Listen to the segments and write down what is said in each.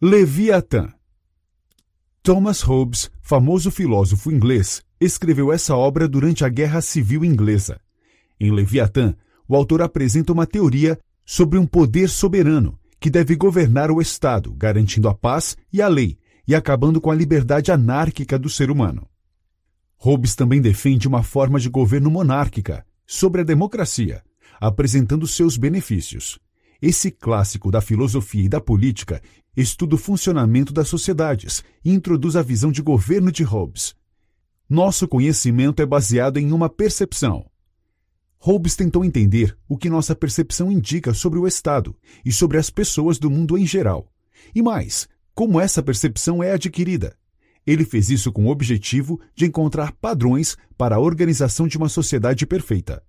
Leviatã Thomas Hobbes, famoso filósofo inglês, escreveu essa obra durante a Guerra Civil Inglesa. Em Leviatã, o autor apresenta uma teoria sobre um poder soberano que deve governar o Estado, garantindo a paz e a lei e acabando com a liberdade anárquica do ser humano. Hobbes também defende uma forma de governo monárquica, sobre a democracia, apresentando seus benefícios. Esse clássico da filosofia e da política estuda o funcionamento das sociedades e introduz a visão de governo de Hobbes. Nosso conhecimento é baseado em uma percepção. Hobbes tentou entender o que nossa percepção indica sobre o Estado e sobre as pessoas do mundo em geral. E mais, como essa percepção é adquirida. Ele fez isso com o objetivo de encontrar padrões para a organização de uma sociedade perfeita.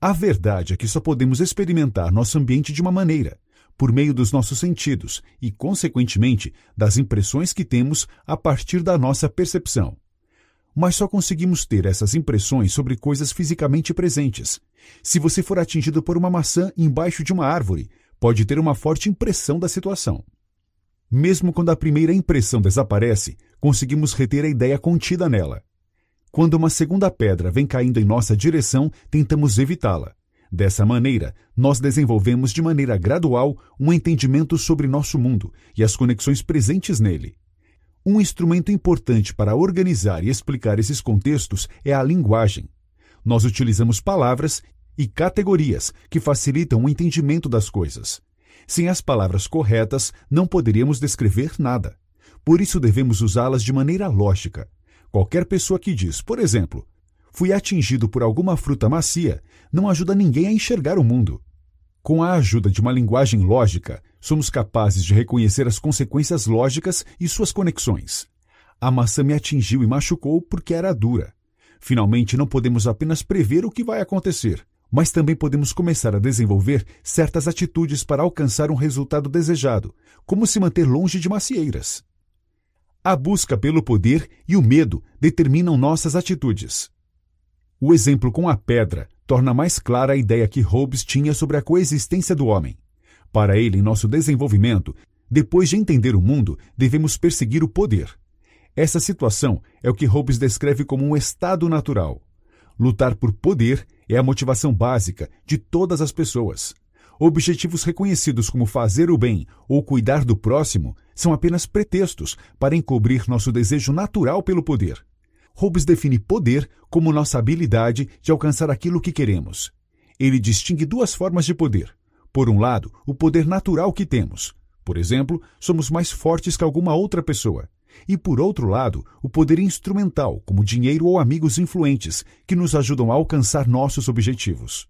A verdade é que só podemos experimentar nosso ambiente de uma maneira, por meio dos nossos sentidos e, consequentemente, das impressões que temos a partir da nossa percepção. Mas só conseguimos ter essas impressões sobre coisas fisicamente presentes. Se você for atingido por uma maçã embaixo de uma árvore, pode ter uma forte impressão da situação. Mesmo quando a primeira impressão desaparece, conseguimos reter a ideia contida nela. Quando uma segunda pedra vem caindo em nossa direção, tentamos evitá-la. Dessa maneira, nós desenvolvemos de maneira gradual um entendimento sobre nosso mundo e as conexões presentes nele. Um instrumento importante para organizar e explicar esses contextos é a linguagem. Nós utilizamos palavras e categorias que facilitam o entendimento das coisas. Sem as palavras corretas, não poderíamos descrever nada. Por isso devemos usá-las de maneira lógica. Qualquer pessoa que diz, por exemplo, fui atingido por alguma fruta macia, não ajuda ninguém a enxergar o mundo. Com a ajuda de uma linguagem lógica, somos capazes de reconhecer as consequências lógicas e suas conexões. A maçã me atingiu e machucou porque era dura. Finalmente, não podemos apenas prever o que vai acontecer, mas também podemos começar a desenvolver certas atitudes para alcançar um resultado desejado, como se manter longe de macieiras. A busca pelo poder e o medo determinam nossas atitudes. O exemplo com a pedra torna mais clara a ideia que Hobbes tinha sobre a coexistência do homem. Para ele, em nosso desenvolvimento, depois de entender o mundo, devemos perseguir o poder. Essa situação é o que Hobbes descreve como um estado natural. Lutar por poder é a motivação básica de todas as pessoas. Objetivos reconhecidos como fazer o bem ou cuidar do próximo são apenas pretextos para encobrir nosso desejo natural pelo poder. Hobbes define poder como nossa habilidade de alcançar aquilo que queremos. Ele distingue duas formas de poder. Por um lado, o poder natural que temos. Por exemplo, somos mais fortes que alguma outra pessoa. E por outro lado, o poder instrumental, como dinheiro ou amigos influentes, que nos ajudam a alcançar nossos objetivos.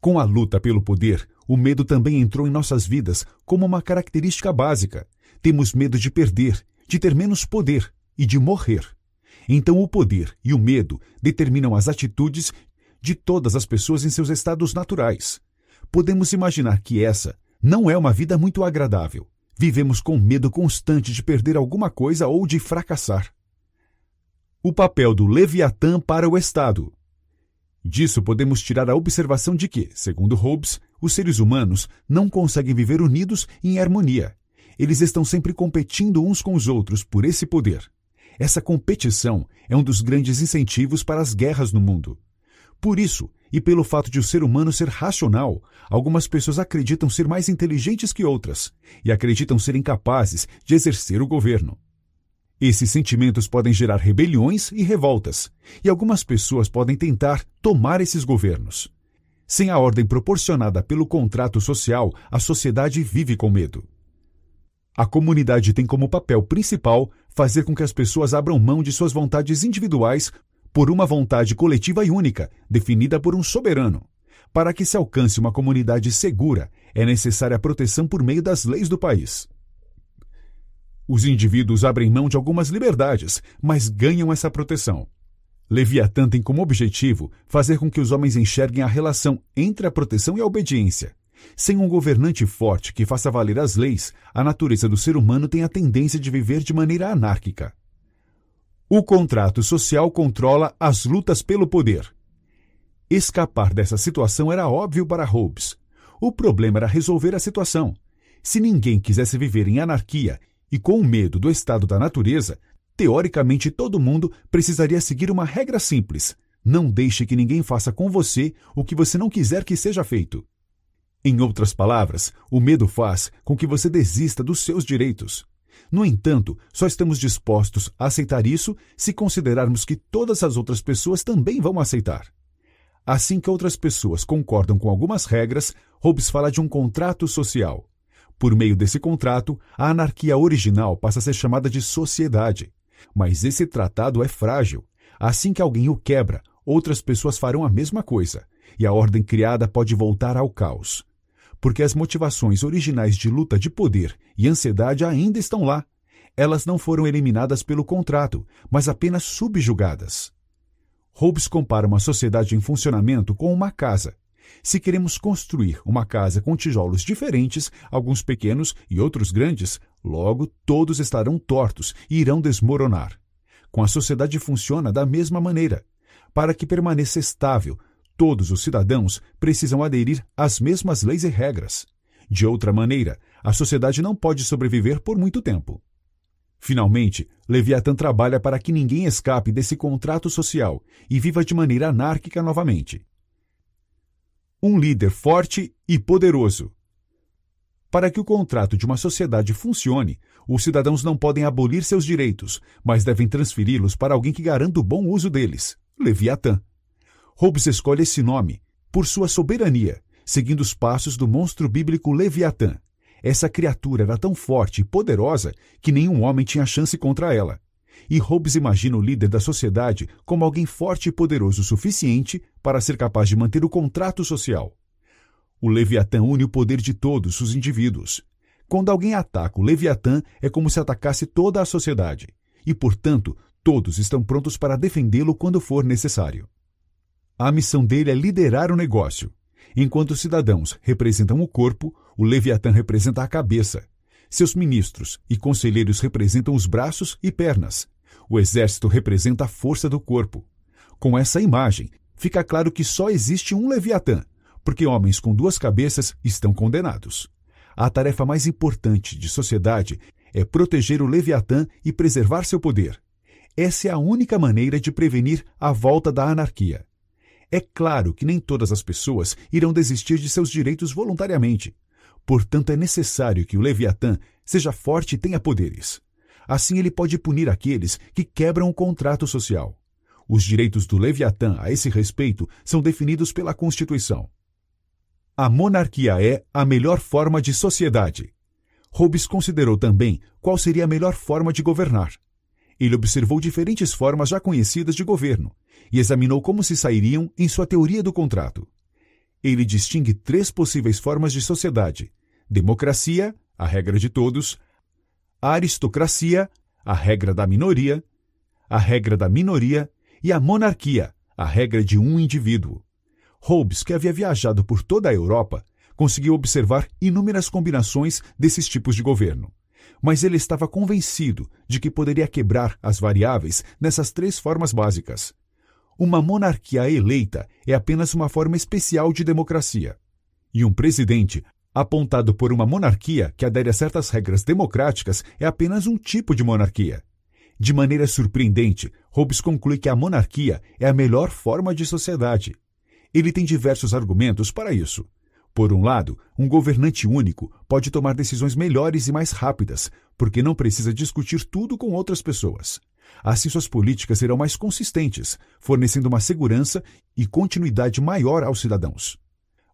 Com a luta pelo poder, o medo também entrou em nossas vidas como uma característica básica. Temos medo de perder, de ter menos poder e de morrer. Então, o poder e o medo determinam as atitudes de todas as pessoas em seus estados naturais. Podemos imaginar que essa não é uma vida muito agradável. Vivemos com medo constante de perder alguma coisa ou de fracassar. O papel do Leviatã para o Estado. Disso podemos tirar a observação de que, segundo Hobbes, os seres humanos não conseguem viver unidos em harmonia. Eles estão sempre competindo uns com os outros por esse poder. Essa competição é um dos grandes incentivos para as guerras no mundo. Por isso, e pelo fato de o ser humano ser racional, algumas pessoas acreditam ser mais inteligentes que outras e acreditam serem capazes de exercer o governo. Esses sentimentos podem gerar rebeliões e revoltas, e algumas pessoas podem tentar tomar esses governos. Sem a ordem proporcionada pelo contrato social, a sociedade vive com medo. A comunidade tem como papel principal fazer com que as pessoas abram mão de suas vontades individuais por uma vontade coletiva e única, definida por um soberano. Para que se alcance uma comunidade segura, é necessária a proteção por meio das leis do país. Os indivíduos abrem mão de algumas liberdades, mas ganham essa proteção. Leviatã tem como objetivo fazer com que os homens enxerguem a relação entre a proteção e a obediência. Sem um governante forte que faça valer as leis, a natureza do ser humano tem a tendência de viver de maneira anárquica. O contrato social controla as lutas pelo poder. Escapar dessa situação era óbvio para Hobbes. O problema era resolver a situação. Se ninguém quisesse viver em anarquia e com medo do estado da natureza, teoricamente todo mundo precisaria seguir uma regra simples: não deixe que ninguém faça com você o que você não quiser que seja feito. Em outras palavras, o medo faz com que você desista dos seus direitos. No entanto, só estamos dispostos a aceitar isso se considerarmos que todas as outras pessoas também vão aceitar. Assim que outras pessoas concordam com algumas regras, Hobbes fala de um contrato social. Por meio desse contrato, a anarquia original passa a ser chamada de sociedade. Mas esse tratado é frágil. Assim que alguém o quebra, outras pessoas farão a mesma coisa, e a ordem criada pode voltar ao caos. Porque as motivações originais de luta de poder e ansiedade ainda estão lá. Elas não foram eliminadas pelo contrato, mas apenas subjugadas. Hobbes compara uma sociedade em funcionamento com uma casa. Se queremos construir uma casa com tijolos diferentes, alguns pequenos e outros grandes, logo todos estarão tortos e irão desmoronar. Com a sociedade funciona da mesma maneira. Para que permaneça estável, todos os cidadãos precisam aderir às mesmas leis e regras. De outra maneira, a sociedade não pode sobreviver por muito tempo. Finalmente, Leviatã trabalha para que ninguém escape desse contrato social e viva de maneira anárquica novamente. Um líder forte e poderoso. Para que o contrato de uma sociedade funcione, os cidadãos não podem abolir seus direitos, mas devem transferi-los para alguém que garanta o bom uso deles Leviatã. Hobbes escolhe esse nome por sua soberania, seguindo os passos do monstro bíblico Leviatã, essa criatura era tão forte e poderosa que nenhum homem tinha chance contra ela. E Hobbes imagina o líder da sociedade como alguém forte e poderoso o suficiente para ser capaz de manter o contrato social. O Leviatã une o poder de todos os indivíduos. Quando alguém ataca o Leviatã, é como se atacasse toda a sociedade. E, portanto, todos estão prontos para defendê-lo quando for necessário. A missão dele é liderar o negócio, Enquanto os cidadãos representam o corpo, o Leviatã representa a cabeça. Seus ministros e conselheiros representam os braços e pernas. O exército representa a força do corpo. Com essa imagem, fica claro que só existe um Leviatã, porque homens com duas cabeças estão condenados. A tarefa mais importante de sociedade é proteger o Leviatã e preservar seu poder. Essa é a única maneira de prevenir a volta da anarquia. É claro que nem todas as pessoas irão desistir de seus direitos voluntariamente. Portanto, é necessário que o Leviatã seja forte e tenha poderes. Assim, ele pode punir aqueles que quebram o contrato social. Os direitos do Leviatã a esse respeito são definidos pela Constituição. A monarquia é a melhor forma de sociedade. Hobbes considerou também qual seria a melhor forma de governar. Ele observou diferentes formas já conhecidas de governo e examinou como se sairiam em sua teoria do contrato. Ele distingue três possíveis formas de sociedade: democracia, a regra de todos, a aristocracia, a regra da minoria, a regra da minoria e a monarquia, a regra de um indivíduo. Hobbes, que havia viajado por toda a Europa, conseguiu observar inúmeras combinações desses tipos de governo mas ele estava convencido de que poderia quebrar as variáveis nessas três formas básicas. Uma monarquia eleita é apenas uma forma especial de democracia. E um presidente, apontado por uma monarquia que adere a certas regras democráticas, é apenas um tipo de monarquia. De maneira surpreendente, Hobbes conclui que a monarquia é a melhor forma de sociedade. Ele tem diversos argumentos para isso. Por um lado, um governante único pode tomar decisões melhores e mais rápidas, porque não precisa discutir tudo com outras pessoas. Assim, suas políticas serão mais consistentes, fornecendo uma segurança e continuidade maior aos cidadãos.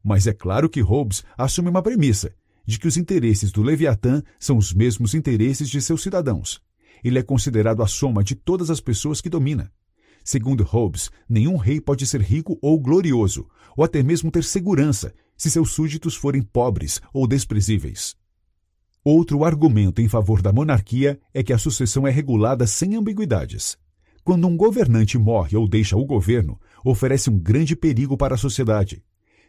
Mas é claro que Hobbes assume uma premissa de que os interesses do Leviatã são os mesmos interesses de seus cidadãos. Ele é considerado a soma de todas as pessoas que domina. Segundo Hobbes, nenhum rei pode ser rico ou glorioso, ou até mesmo ter segurança, se seus súditos forem pobres ou desprezíveis. Outro argumento em favor da monarquia é que a sucessão é regulada sem ambiguidades. Quando um governante morre ou deixa o governo, oferece um grande perigo para a sociedade.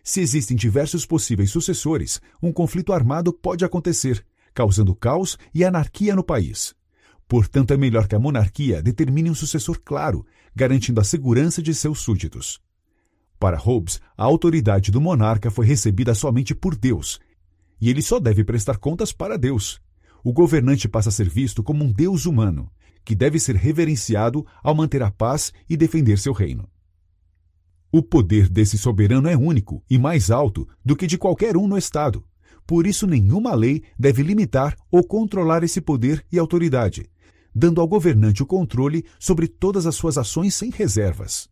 Se existem diversos possíveis sucessores, um conflito armado pode acontecer, causando caos e anarquia no país. Portanto, é melhor que a monarquia determine um sucessor claro, garantindo a segurança de seus súditos. Para Hobbes, a autoridade do monarca foi recebida somente por Deus, e ele só deve prestar contas para Deus. O governante passa a ser visto como um Deus humano, que deve ser reverenciado ao manter a paz e defender seu reino. O poder desse soberano é único e mais alto do que de qualquer um no Estado. Por isso, nenhuma lei deve limitar ou controlar esse poder e autoridade, dando ao governante o controle sobre todas as suas ações sem reservas.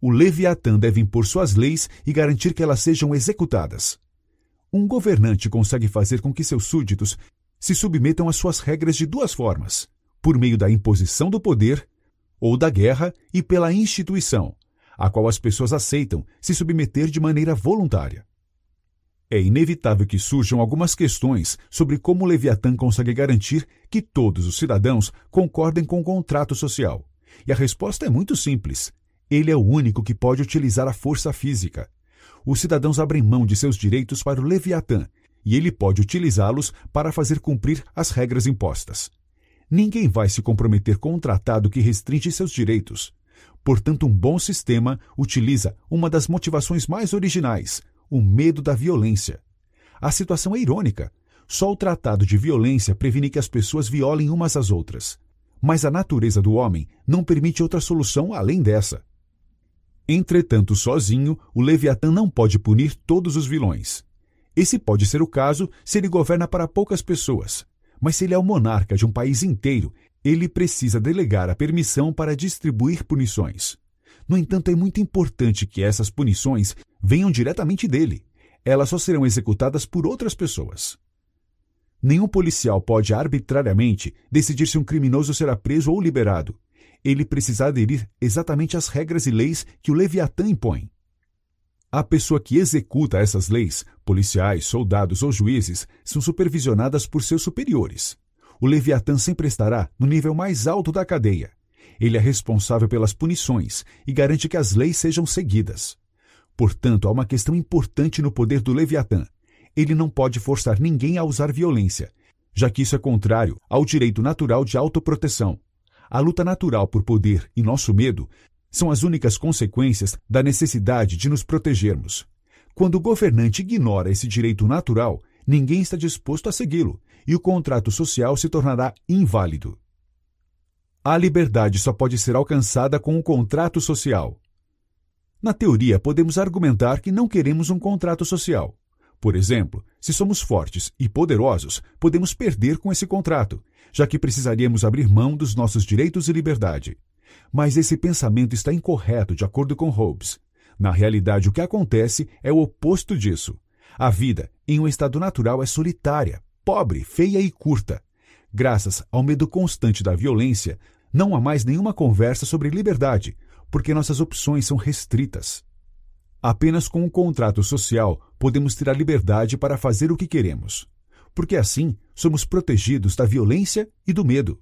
O Leviatã deve impor suas leis e garantir que elas sejam executadas. Um governante consegue fazer com que seus súditos se submetam às suas regras de duas formas: por meio da imposição do poder, ou da guerra, e pela instituição, a qual as pessoas aceitam se submeter de maneira voluntária. É inevitável que surjam algumas questões sobre como o Leviatã consegue garantir que todos os cidadãos concordem com o contrato social. E a resposta é muito simples. Ele é o único que pode utilizar a força física. Os cidadãos abrem mão de seus direitos para o Leviatã e ele pode utilizá-los para fazer cumprir as regras impostas. Ninguém vai se comprometer com um tratado que restringe seus direitos. Portanto, um bom sistema utiliza uma das motivações mais originais, o medo da violência. A situação é irônica. Só o tratado de violência previne que as pessoas violem umas às outras. Mas a natureza do homem não permite outra solução além dessa. Entretanto, sozinho, o Leviatã não pode punir todos os vilões. Esse pode ser o caso se ele governa para poucas pessoas, mas se ele é o monarca de um país inteiro, ele precisa delegar a permissão para distribuir punições. No entanto, é muito importante que essas punições venham diretamente dele. Elas só serão executadas por outras pessoas. Nenhum policial pode arbitrariamente decidir se um criminoso será preso ou liberado. Ele precisa aderir exatamente às regras e leis que o Leviatã impõe. A pessoa que executa essas leis, policiais, soldados ou juízes, são supervisionadas por seus superiores o Leviatã sempre estará no nível mais alto da cadeia. Ele é responsável pelas punições e garante que as leis sejam seguidas. Portanto, há uma questão importante no poder do Leviatã. Ele não pode forçar ninguém a usar violência, já que isso é contrário ao direito natural de autoproteção. A luta natural por poder e nosso medo são as únicas consequências da necessidade de nos protegermos. Quando o governante ignora esse direito natural, ninguém está disposto a segui-lo e o contrato social se tornará inválido. A liberdade só pode ser alcançada com um contrato social. Na teoria, podemos argumentar que não queremos um contrato social. Por exemplo, se somos fortes e poderosos, podemos perder com esse contrato, já que precisaríamos abrir mão dos nossos direitos e liberdade. Mas esse pensamento está incorreto de acordo com Hobbes. Na realidade, o que acontece é o oposto disso. A vida, em um estado natural, é solitária, pobre, feia e curta. Graças ao medo constante da violência, não há mais nenhuma conversa sobre liberdade, porque nossas opções são restritas. Apenas com um contrato social podemos ter a liberdade para fazer o que queremos, porque assim somos protegidos da violência e do medo.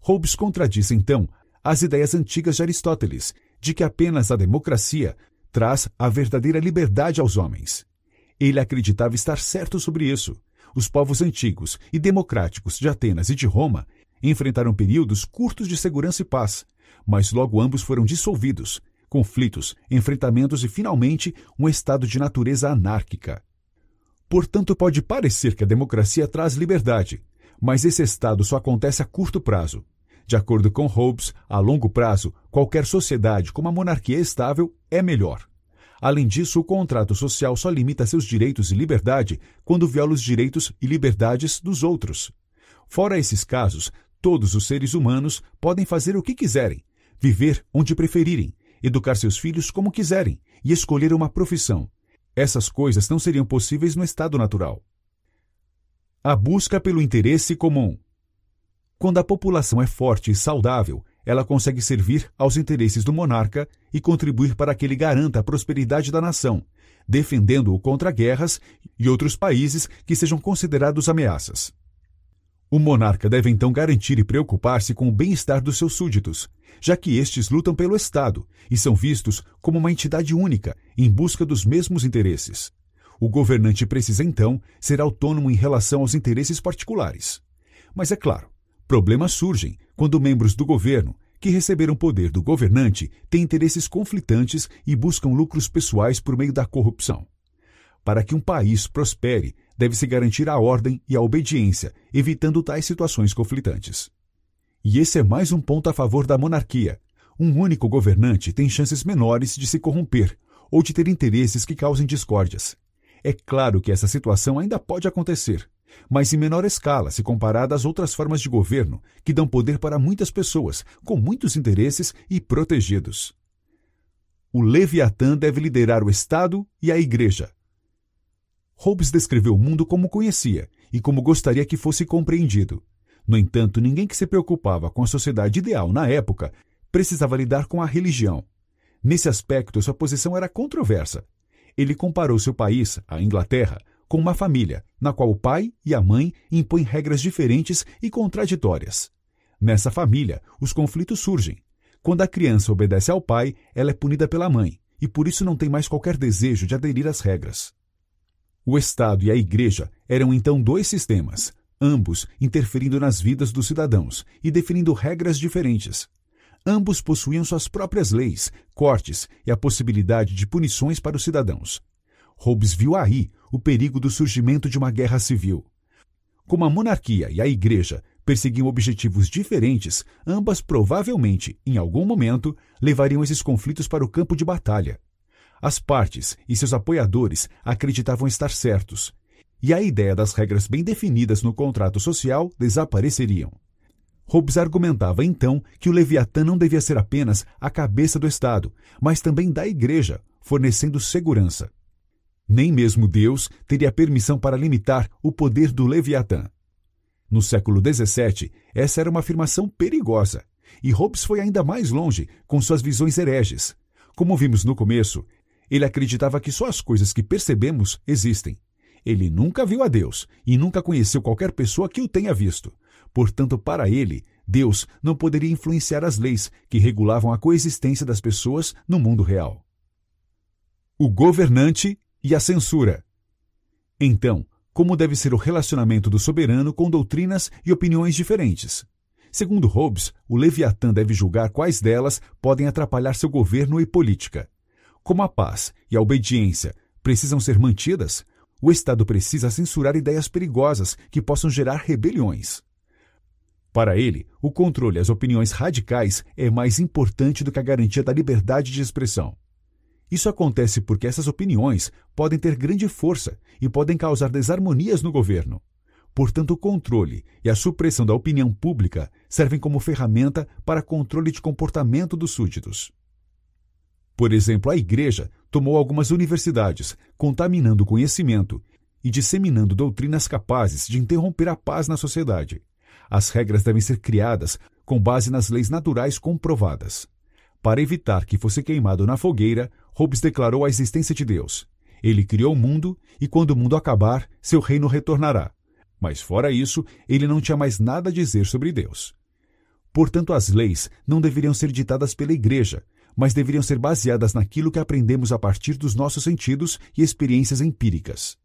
Hobbes contradiz então as ideias antigas de Aristóteles de que apenas a democracia traz a verdadeira liberdade aos homens. Ele acreditava estar certo sobre isso, os povos antigos e democráticos de Atenas e de Roma enfrentaram períodos curtos de segurança e paz, mas logo ambos foram dissolvidos, conflitos, enfrentamentos e, finalmente, um estado de natureza anárquica. Portanto, pode parecer que a democracia traz liberdade, mas esse estado só acontece a curto prazo. De acordo com Hobbes, a longo prazo, qualquer sociedade com uma monarquia estável é melhor. Além disso, o contrato social só limita seus direitos e liberdade quando viola os direitos e liberdades dos outros. Fora esses casos, todos os seres humanos podem fazer o que quiserem, viver onde preferirem, educar seus filhos como quiserem e escolher uma profissão. Essas coisas não seriam possíveis no estado natural. A busca pelo interesse comum. Quando a população é forte e saudável, ela consegue servir aos interesses do monarca e contribuir para que ele garanta a prosperidade da nação, defendendo-o contra guerras e outros países que sejam considerados ameaças. O monarca deve então garantir e preocupar-se com o bem-estar dos seus súditos, já que estes lutam pelo Estado e são vistos como uma entidade única em busca dos mesmos interesses. O governante precisa então ser autônomo em relação aos interesses particulares. Mas é claro, Problemas surgem quando membros do governo, que receberam poder do governante, têm interesses conflitantes e buscam lucros pessoais por meio da corrupção. Para que um país prospere, deve-se garantir a ordem e a obediência, evitando tais situações conflitantes. E esse é mais um ponto a favor da monarquia. Um único governante tem chances menores de se corromper ou de ter interesses que causem discórdias. É claro que essa situação ainda pode acontecer, mas em menor escala se comparada às outras formas de governo que dão poder para muitas pessoas, com muitos interesses e protegidos. O Leviatã deve liderar o Estado e a Igreja. Hobbes descreveu o mundo como conhecia e como gostaria que fosse compreendido. No entanto, ninguém que se preocupava com a sociedade ideal na época precisava lidar com a religião. Nesse aspecto, sua posição era controversa. Ele comparou seu país, a Inglaterra, com uma família, na qual o pai e a mãe impõem regras diferentes e contraditórias. Nessa família, os conflitos surgem. Quando a criança obedece ao pai, ela é punida pela mãe, e por isso não tem mais qualquer desejo de aderir às regras. O Estado e a Igreja eram então dois sistemas, ambos interferindo nas vidas dos cidadãos e definindo regras diferentes. Ambos possuíam suas próprias leis, cortes e a possibilidade de punições para os cidadãos. Hobbes viu aí o perigo do surgimento de uma guerra civil. Como a monarquia e a igreja perseguiam objetivos diferentes, ambas provavelmente, em algum momento, levariam esses conflitos para o campo de batalha. As partes e seus apoiadores acreditavam estar certos, e a ideia das regras bem definidas no contrato social desapareceriam. Hobbes argumentava então que o Leviatã não devia ser apenas a cabeça do Estado, mas também da Igreja, fornecendo segurança. Nem mesmo Deus teria permissão para limitar o poder do Leviatã. No século XVII, essa era uma afirmação perigosa, e Hobbes foi ainda mais longe com suas visões hereges. Como vimos no começo, ele acreditava que só as coisas que percebemos existem. Ele nunca viu a Deus e nunca conheceu qualquer pessoa que o tenha visto. Portanto, para ele, Deus não poderia influenciar as leis que regulavam a coexistência das pessoas no mundo real. O governante e a censura. Então, como deve ser o relacionamento do soberano com doutrinas e opiniões diferentes? Segundo Hobbes, o Leviatã deve julgar quais delas podem atrapalhar seu governo e política. Como a paz e a obediência precisam ser mantidas, o Estado precisa censurar ideias perigosas que possam gerar rebeliões. Para ele, o controle às opiniões radicais é mais importante do que a garantia da liberdade de expressão. Isso acontece porque essas opiniões podem ter grande força e podem causar desarmonias no governo. Portanto, o controle e a supressão da opinião pública servem como ferramenta para controle de comportamento dos súditos. Por exemplo, a Igreja tomou algumas universidades, contaminando o conhecimento e disseminando doutrinas capazes de interromper a paz na sociedade. As regras devem ser criadas com base nas leis naturais comprovadas. Para evitar que fosse queimado na fogueira, Hobbes declarou a existência de Deus. Ele criou o mundo e, quando o mundo acabar, seu reino retornará. Mas, fora isso, ele não tinha mais nada a dizer sobre Deus. Portanto, as leis não deveriam ser ditadas pela Igreja, mas deveriam ser baseadas naquilo que aprendemos a partir dos nossos sentidos e experiências empíricas.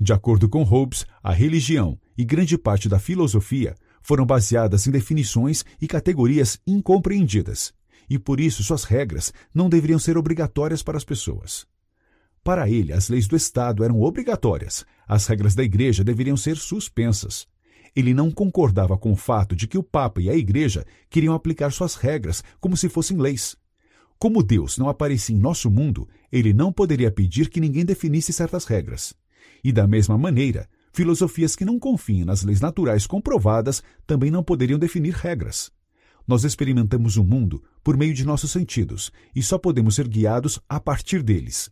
De acordo com Hobbes, a religião e grande parte da filosofia foram baseadas em definições e categorias incompreendidas, e por isso suas regras não deveriam ser obrigatórias para as pessoas. Para ele, as leis do Estado eram obrigatórias, as regras da Igreja deveriam ser suspensas. Ele não concordava com o fato de que o Papa e a Igreja queriam aplicar suas regras como se fossem leis. Como Deus não aparecia em nosso mundo, ele não poderia pedir que ninguém definisse certas regras. E da mesma maneira, filosofias que não confiam nas leis naturais comprovadas também não poderiam definir regras. Nós experimentamos o mundo por meio de nossos sentidos e só podemos ser guiados a partir deles.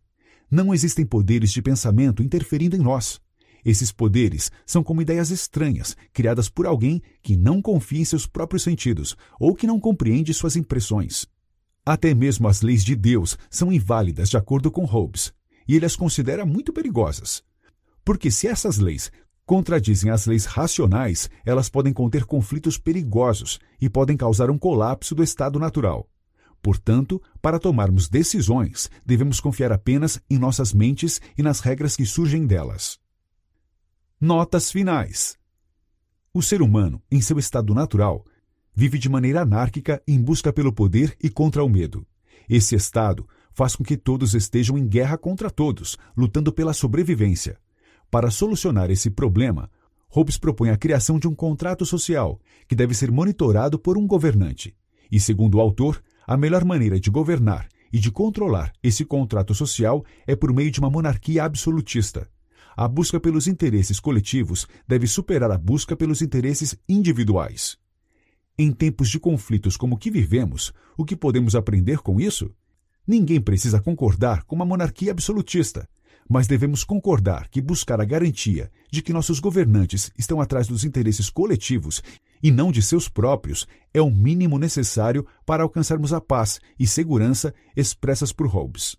Não existem poderes de pensamento interferindo em nós. Esses poderes são como ideias estranhas, criadas por alguém que não confia em seus próprios sentidos ou que não compreende suas impressões. Até mesmo as leis de Deus são inválidas de acordo com Hobbes, e ele as considera muito perigosas. Porque se essas leis contradizem as leis racionais, elas podem conter conflitos perigosos e podem causar um colapso do estado natural. Portanto, para tomarmos decisões, devemos confiar apenas em nossas mentes e nas regras que surgem delas. Notas finais: O ser humano, em seu estado natural, vive de maneira anárquica em busca pelo poder e contra o medo. Esse estado faz com que todos estejam em guerra contra todos, lutando pela sobrevivência. Para solucionar esse problema, Hobbes propõe a criação de um contrato social que deve ser monitorado por um governante. E, segundo o autor, a melhor maneira de governar e de controlar esse contrato social é por meio de uma monarquia absolutista. A busca pelos interesses coletivos deve superar a busca pelos interesses individuais. Em tempos de conflitos como o que vivemos, o que podemos aprender com isso? Ninguém precisa concordar com uma monarquia absolutista, mas devemos concordar que buscar a garantia de que nossos governantes estão atrás dos interesses coletivos e não de seus próprios é o mínimo necessário para alcançarmos a paz e segurança expressas por Hobbes.